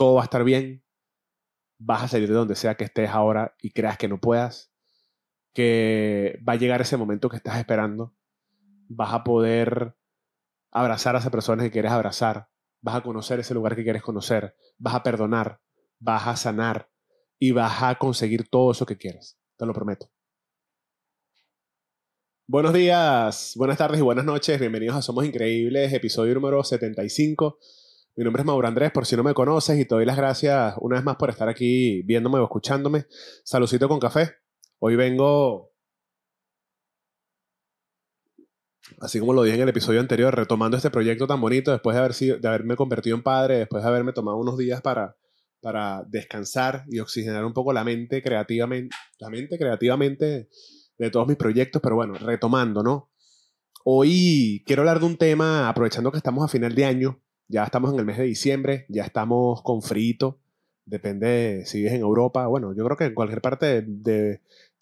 todo va a estar bien, vas a salir de donde sea que estés ahora y creas que no puedas, que va a llegar ese momento que estás esperando, vas a poder abrazar a esa persona que quieres abrazar, vas a conocer ese lugar que quieres conocer, vas a perdonar, vas a sanar y vas a conseguir todo eso que quieres, te lo prometo. Buenos días, buenas tardes y buenas noches. Bienvenidos a Somos Increíbles, episodio número 75. Mi nombre es Mauro Andrés, por si no me conoces, y te doy las gracias una vez más por estar aquí viéndome o escuchándome. Salucito con café. Hoy vengo, así como lo dije en el episodio anterior, retomando este proyecto tan bonito después de, haber sido, de haberme convertido en padre, después de haberme tomado unos días para, para descansar y oxigenar un poco la mente creativamente, la mente creativamente de todos mis proyectos, pero bueno, retomando, ¿no? Hoy quiero hablar de un tema, aprovechando que estamos a final de año, ya estamos en el mes de diciembre, ya estamos con frito, depende si vives en Europa, bueno, yo creo que en cualquier parte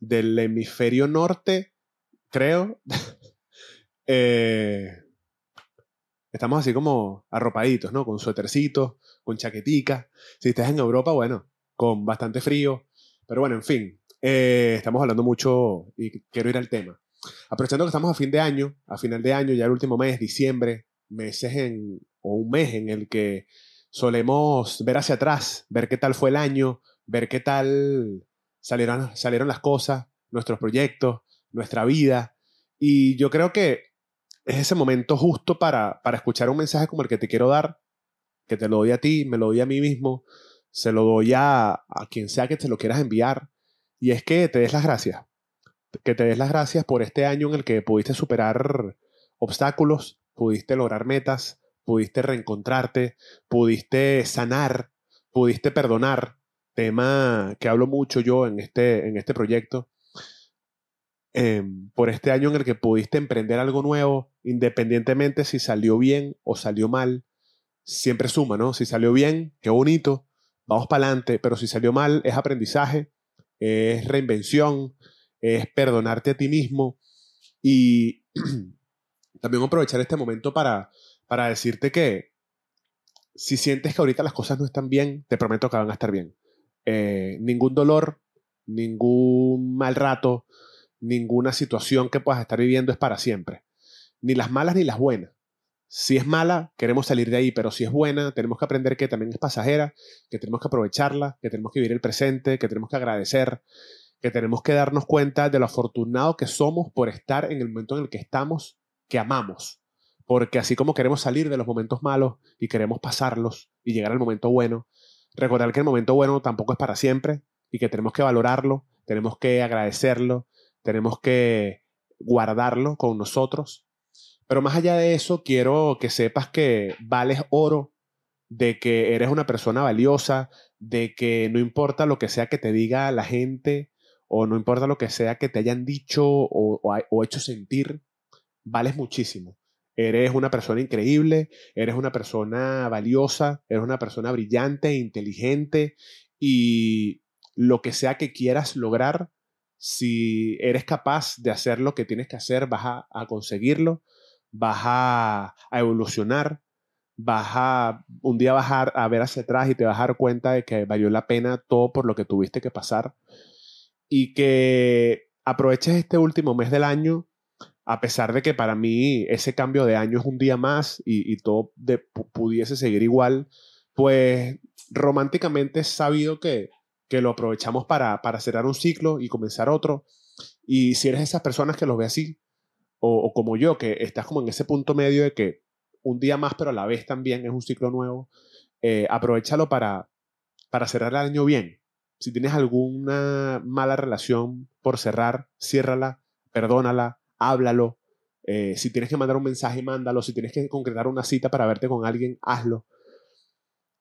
del hemisferio norte, creo, eh, estamos así como arropaditos, ¿no? Con suétercitos, con chaquetica. Si estás en Europa, bueno, con bastante frío, pero bueno, en fin, eh, estamos hablando mucho y quiero ir al tema. Aprovechando que estamos a fin de año, a final de año, ya el último mes, diciembre, meses en, o un mes en el que solemos ver hacia atrás, ver qué tal fue el año, ver qué tal salieron, salieron las cosas, nuestros proyectos, nuestra vida. Y yo creo que es ese momento justo para, para escuchar un mensaje como el que te quiero dar, que te lo doy a ti, me lo doy a mí mismo, se lo doy a, a quien sea que te lo quieras enviar y es que te des las gracias. Que te des las gracias por este año en el que pudiste superar obstáculos, pudiste lograr metas, pudiste reencontrarte, pudiste sanar, pudiste perdonar. Tema que hablo mucho yo en este, en este proyecto. Em, por este año en el que pudiste emprender algo nuevo, independientemente si salió bien o salió mal, siempre suma, ¿no? Si salió bien, qué bonito, vamos para adelante, pero si salió mal, es aprendizaje es reinvención, es perdonarte a ti mismo y también aprovechar este momento para, para decirte que si sientes que ahorita las cosas no están bien, te prometo que van a estar bien. Eh, ningún dolor, ningún mal rato, ninguna situación que puedas estar viviendo es para siempre. Ni las malas ni las buenas. Si es mala, queremos salir de ahí, pero si es buena, tenemos que aprender que también es pasajera, que tenemos que aprovecharla, que tenemos que vivir el presente, que tenemos que agradecer, que tenemos que darnos cuenta de lo afortunado que somos por estar en el momento en el que estamos, que amamos. Porque así como queremos salir de los momentos malos y queremos pasarlos y llegar al momento bueno, recordar que el momento bueno tampoco es para siempre y que tenemos que valorarlo, tenemos que agradecerlo, tenemos que guardarlo con nosotros pero más allá de eso, quiero que sepas que vales oro, de que eres una persona valiosa, de que no importa lo que sea que te diga la gente, o no importa lo que sea que te hayan dicho o, hecho sentir, vales muchísimo. Eres una persona increíble, eres una persona valiosa, eres una persona brillante, inteligente y lo que sea que quieras lograr, si eres capaz de hacer lo que tienes que hacer, vas a conseguirlo vas a, evolucionar, vas a, un día vas a, ver hacia atrás y te vas a dar cuenta de que valió la pena todo por lo que tuviste que pasar y que aproveches este último mes del año, a pesar de que para mí ese cambio de año es un día más y, todo pudiese seguir igual, pues románticamente es sabido que, que lo aprovechamos para, para cerrar un ciclo y comenzar otro. Y si eres esas personas que lo ve así, o, como yo, que estás como en ese punto medio de que un día más, pero a la vez también es un ciclo nuevo, eh, aprovechalo para, para cerrar el año bien. Si tienes alguna mala relación por cerrar, ciérrala, perdónala, háblalo. Eh, si tienes que mandar un mensaje, mándalo. Si tienes que concretar una cita para verte con alguien, hazlo.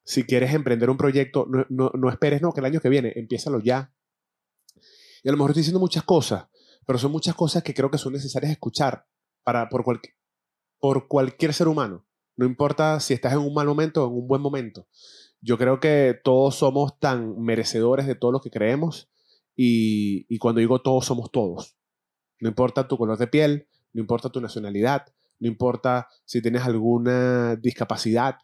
Si quieres emprender un proyecto, no, esperes, no, que el año que viene, empiézalo ya. Y a lo mejor estoy diciendo muchas cosas, pero son muchas cosas que creo que son necesarias escuchar para, por, por cualquier ser humano. No importa si estás en un mal momento o en un buen momento. Yo creo que todos somos tan merecedores de todo lo que creemos y, y cuando digo todos somos todos. No importa tu color de piel, no importa tu nacionalidad, no importa si tienes alguna discapacidad,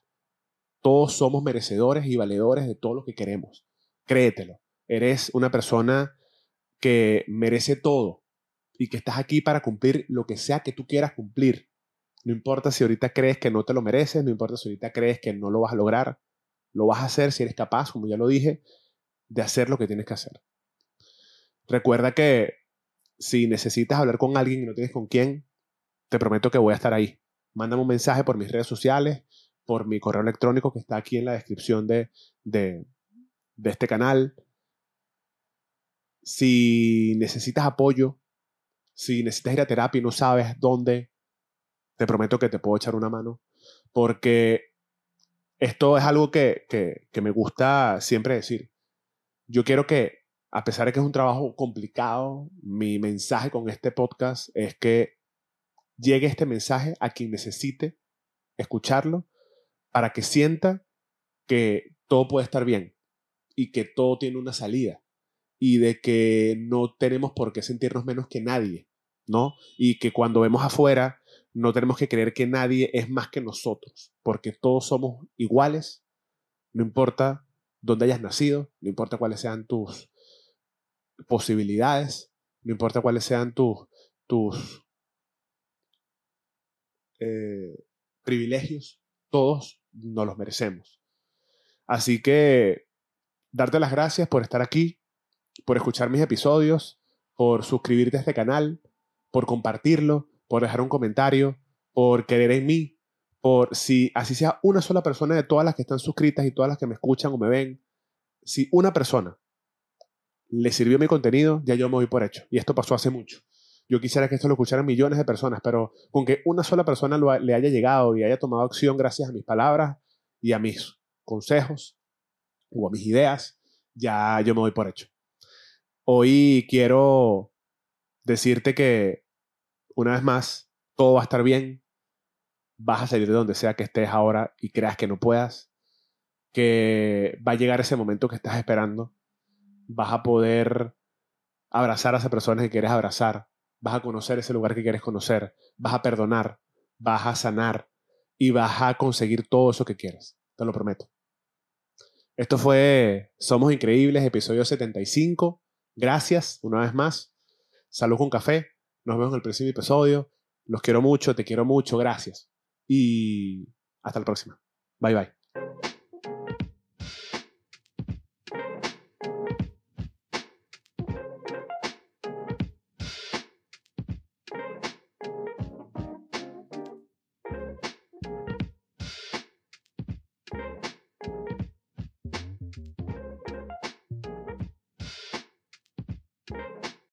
Todos somos merecedores y valedores de todo lo que queremos. Créetelo. Eres una persona que merece todo y que estás aquí para cumplir lo que sea que tú quieras cumplir. No importa si ahorita crees que no te lo mereces, no importa si ahorita crees que no lo vas a lograr, lo vas a hacer si eres capaz, como ya lo dije, de hacer lo que tienes que hacer. Recuerda que si necesitas hablar con alguien y no tienes con quién, te prometo que voy a estar ahí. Mándame un mensaje por mis redes sociales, por mi correo electrónico que está aquí en la descripción de, de, este canal. Si necesitas apoyo, si necesitas ir a terapia y no sabes dónde, te prometo que te puedo echar una mano. Porque esto es algo que, que me gusta siempre decir. Yo quiero que, a pesar de que es un trabajo complicado, mi mensaje con este podcast es que llegue este mensaje a quien necesite escucharlo para que sienta que todo puede estar bien y que todo tiene una salida y de que no tenemos por qué sentirnos menos que nadie, ¿no? Y que cuando vemos afuera no tenemos que creer que nadie es más que nosotros, porque todos somos iguales, no importa dónde hayas nacido, no importa cuáles sean tus posibilidades, no importa cuáles sean tus, tus eh, privilegios, todos nos los merecemos. Así que darte las gracias por estar aquí, por escuchar mis episodios, por suscribirte a este canal, por compartirlo, por dejar un comentario, por querer en mí, por si así sea una sola persona de todas las que están suscritas y todas las que me escuchan o me ven, si una persona le sirvió mi contenido, ya yo me voy por hecho. Y esto pasó hace mucho. Yo quisiera que esto lo escucharan millones de personas, pero con que una sola persona le haya llegado y haya tomado acción gracias a mis palabras y a mis consejos o a mis ideas, ya yo me voy por hecho. Hoy quiero decirte que, una vez más, todo va a estar bien. Vas a salir de donde sea que estés ahora y creas que no puedas. Que va a llegar ese momento que estás esperando. Vas a poder abrazar a esa persona que quieres abrazar vas a conocer ese lugar que quieres conocer, vas a perdonar, vas a sanar y vas a conseguir todo eso que quieres, te lo prometo. Esto fue Somos Increíbles, episodio 75. Gracias una vez más. Salud con café. Nos vemos en el próximo episodio. Los quiero mucho, te quiero mucho, gracias. Y hasta la próxima. Bye bye.